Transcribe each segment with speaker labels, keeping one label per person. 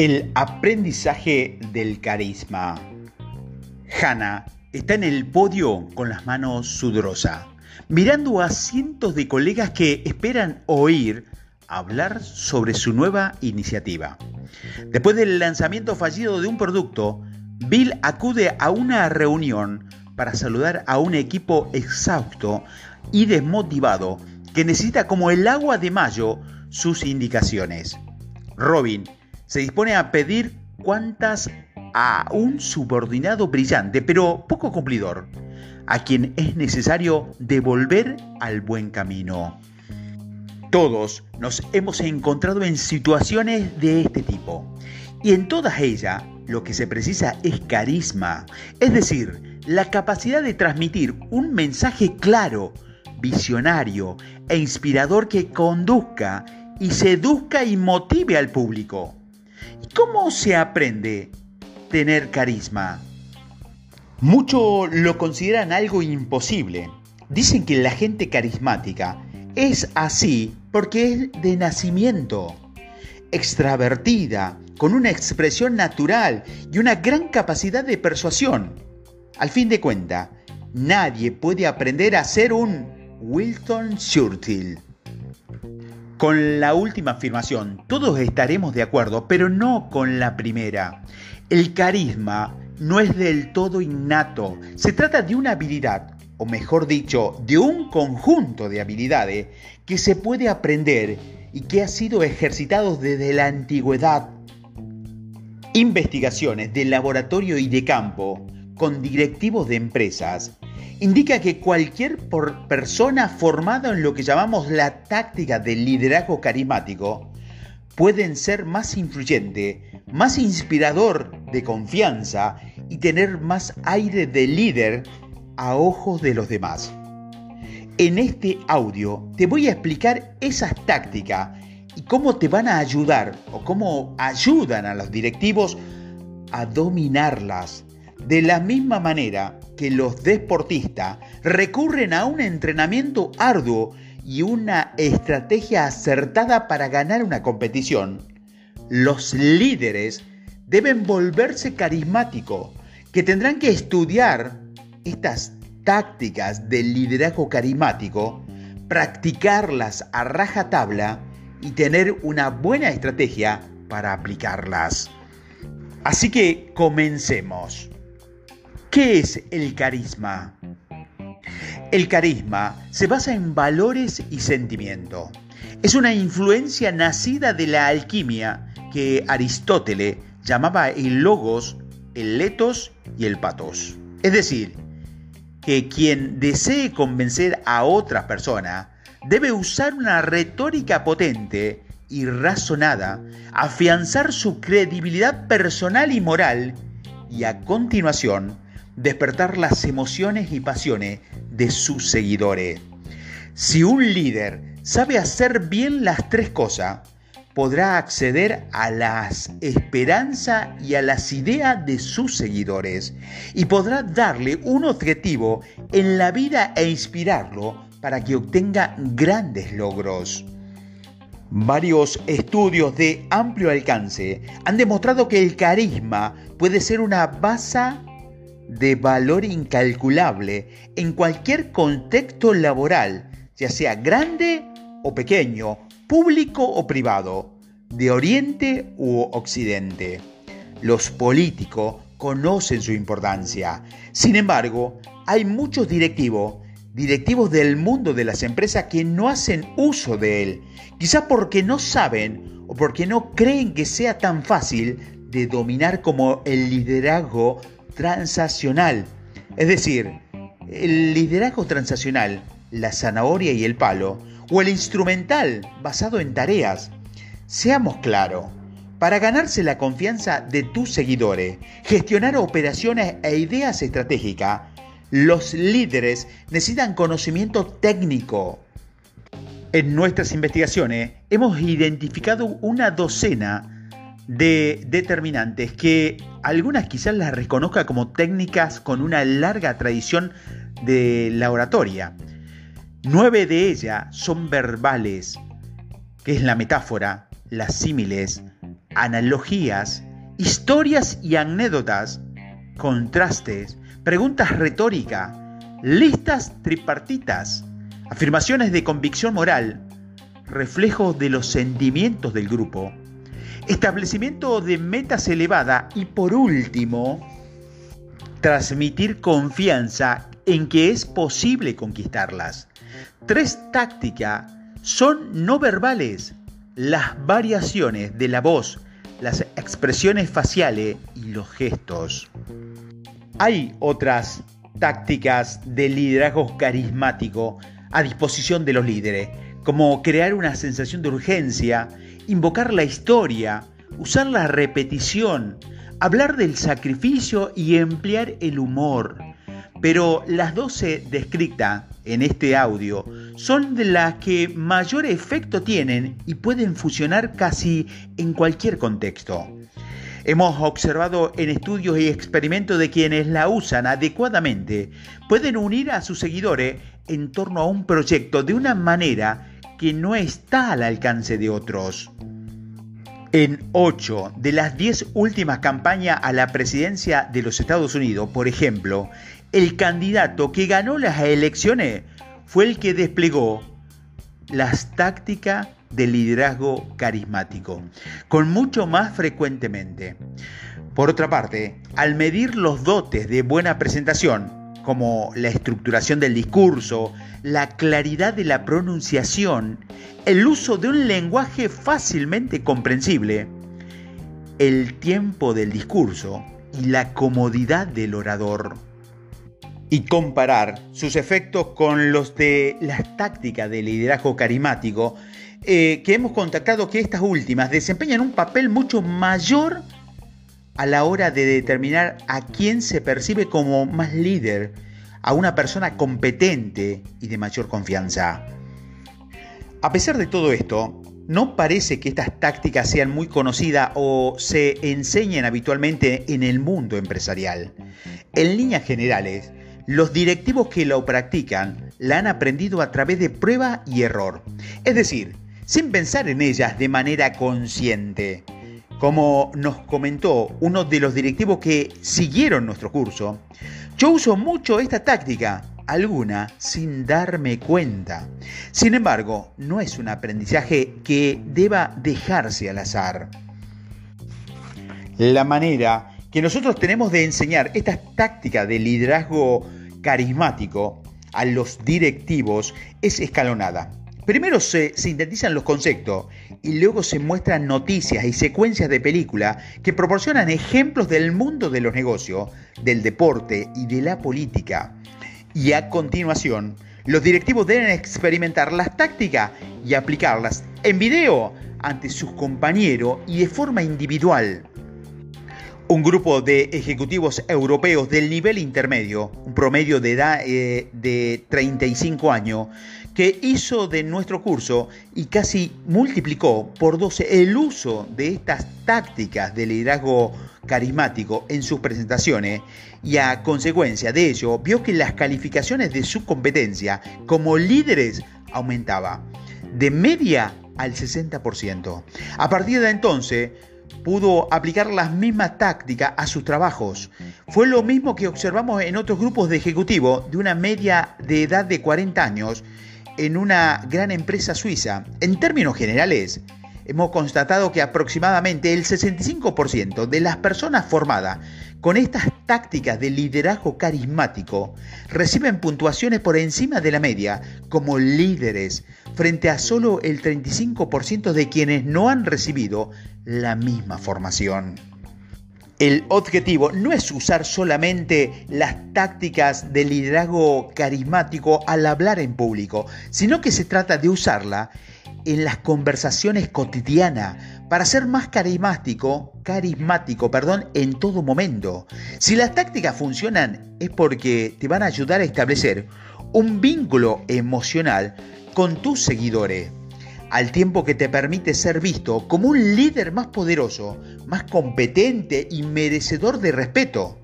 Speaker 1: El aprendizaje del carisma. Hannah está en el podio con las manos sudorosas, mirando a cientos de colegas que esperan oír hablar sobre su nueva iniciativa. Después del lanzamiento fallido de un producto, Bill acude a una reunión para saludar a un equipo exhausto y desmotivado que necesita como el agua de mayo sus indicaciones. Robin se dispone a pedir cuantas a un subordinado brillante, pero poco cumplidor, a quien es necesario devolver al buen camino. Todos nos hemos encontrado en situaciones de este tipo, y en todas ellas lo que se precisa es carisma, es decir, la capacidad de transmitir un mensaje claro, visionario e inspirador que conduzca y seduzca y motive al público. ¿Cómo se aprende tener carisma? Muchos lo consideran algo imposible. Dicen que la gente carismática es así porque es de nacimiento, extravertida, con una expresión natural y una gran capacidad de persuasión. Al fin de cuentas, nadie puede aprender a ser un Wilton Churchill. Con la última afirmación, todos estaremos de acuerdo, pero no con la primera. El carisma no es del todo innato, se trata de una habilidad, o mejor dicho, de un conjunto de habilidades que se puede aprender y que ha sido ejercitado desde la antigüedad. Investigaciones de laboratorio y de campo con directivos de empresas indica que cualquier persona formada en lo que llamamos la táctica del liderazgo carismático pueden ser más influyente, más inspirador de confianza y tener más aire de líder a ojos de los demás. En este audio te voy a explicar esas tácticas y cómo te van a ayudar o cómo ayudan a los directivos a dominarlas de la misma manera que los deportistas recurren a un entrenamiento arduo y una estrategia acertada para ganar una competición, los líderes deben volverse carismáticos, que tendrán que estudiar estas tácticas del liderazgo carismático, practicarlas a rajatabla y tener una buena estrategia para aplicarlas. Así que comencemos. ¿Qué es el carisma? El carisma se basa en valores y sentimiento. Es una influencia nacida de la alquimia que Aristóteles llamaba el logos, el letos y el patos. Es decir, que quien desee convencer a otra persona debe usar una retórica potente y razonada, afianzar su credibilidad personal y moral y a continuación despertar las emociones y pasiones de sus seguidores. Si un líder sabe hacer bien las tres cosas, podrá acceder a las esperanzas y a las ideas de sus seguidores y podrá darle un objetivo en la vida e inspirarlo para que obtenga grandes logros. Varios estudios de amplio alcance han demostrado que el carisma puede ser una base de valor incalculable en cualquier contexto laboral, ya sea grande o pequeño, público o privado, de Oriente u Occidente. Los políticos conocen su importancia. Sin embargo, hay muchos directivos, directivos del mundo de las empresas que no hacen uso de él, quizá porque no saben o porque no creen que sea tan fácil de dominar como el liderazgo transaccional. Es decir, el liderazgo transaccional, la zanahoria y el palo, o el instrumental basado en tareas. Seamos claros, para ganarse la confianza de tus seguidores, gestionar operaciones e ideas estratégicas, los líderes necesitan conocimiento técnico. En nuestras investigaciones hemos identificado una docena de determinantes que algunas quizás las reconozca como técnicas con una larga tradición de la oratoria. Nueve de ellas son verbales, que es la metáfora, las símiles, analogías, historias y anécdotas, contrastes, preguntas retóricas, listas tripartitas, afirmaciones de convicción moral, reflejos de los sentimientos del grupo, establecimiento de metas elevadas y por último, transmitir confianza en que es posible conquistarlas. Tres tácticas son no verbales, las variaciones de la voz, las expresiones faciales y los gestos. Hay otras tácticas de liderazgo carismático a disposición de los líderes, como crear una sensación de urgencia, invocar la historia, usar la repetición, hablar del sacrificio y emplear el humor. Pero las 12 descritas en este audio son de las que mayor efecto tienen y pueden funcionar casi en cualquier contexto. Hemos observado en estudios y experimentos de quienes la usan adecuadamente pueden unir a sus seguidores en torno a un proyecto de una manera que no está al alcance de otros. En 8 de las 10 últimas campañas a la presidencia de los Estados Unidos, por ejemplo, el candidato que ganó las elecciones fue el que desplegó las tácticas de liderazgo carismático, con mucho más frecuentemente. Por otra parte, al medir los dotes de buena presentación, como la estructuración del discurso, la claridad de la pronunciación, el uso de un lenguaje fácilmente comprensible, el tiempo del discurso y la comodidad del orador. Y comparar sus efectos con los de las tácticas de liderazgo carismático, eh, que hemos contactado que estas últimas desempeñan un papel mucho mayor a la hora de determinar a quién se percibe como más líder, a una persona competente y de mayor confianza. A pesar de todo esto, no parece que estas tácticas sean muy conocidas o se enseñen habitualmente en el mundo empresarial. En líneas generales, los directivos que lo practican la han aprendido a través de prueba y error, es decir, sin pensar en ellas de manera consciente. Como nos comentó uno de los directivos que siguieron nuestro curso, yo uso mucho esta táctica, alguna sin darme cuenta. Sin embargo, no es un aprendizaje que deba dejarse al azar. La manera que nosotros tenemos de enseñar esta táctica de liderazgo carismático a los directivos es escalonada. Primero se sintetizan los conceptos y luego se muestran noticias y secuencias de película que proporcionan ejemplos del mundo de los negocios, del deporte y de la política. Y a continuación, los directivos deben experimentar las tácticas y aplicarlas en video ante sus compañeros y de forma individual. Un grupo de ejecutivos europeos del nivel intermedio, un promedio de edad eh, de 35 años, que hizo de nuestro curso y casi multiplicó por 12 el uso de estas tácticas de liderazgo carismático en sus presentaciones y a consecuencia de ello vio que las calificaciones de su competencia como líderes aumentaba de media al 60%. A partir de entonces pudo aplicar las mismas tácticas a sus trabajos. Fue lo mismo que observamos en otros grupos de ejecutivos de una media de edad de 40 años en una gran empresa suiza. En términos generales, hemos constatado que aproximadamente el 65% de las personas formadas con estas tácticas de liderazgo carismático reciben puntuaciones por encima de la media como líderes, frente a solo el 35% de quienes no han recibido la misma formación. El objetivo no es usar solamente las tácticas de liderazgo carismático al hablar en público, sino que se trata de usarla en las conversaciones cotidianas para ser más carismático, carismático, perdón, en todo momento. Si las tácticas funcionan es porque te van a ayudar a establecer un vínculo emocional con tus seguidores al tiempo que te permite ser visto como un líder más poderoso, más competente y merecedor de respeto.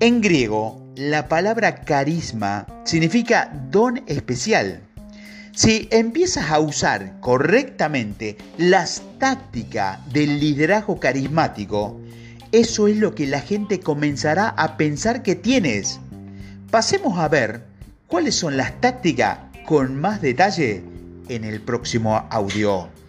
Speaker 1: En griego, la palabra carisma significa don especial. Si empiezas a usar correctamente las tácticas del liderazgo carismático, eso es lo que la gente comenzará a pensar que tienes. Pasemos a ver cuáles son las tácticas con más detalle en el próximo audio.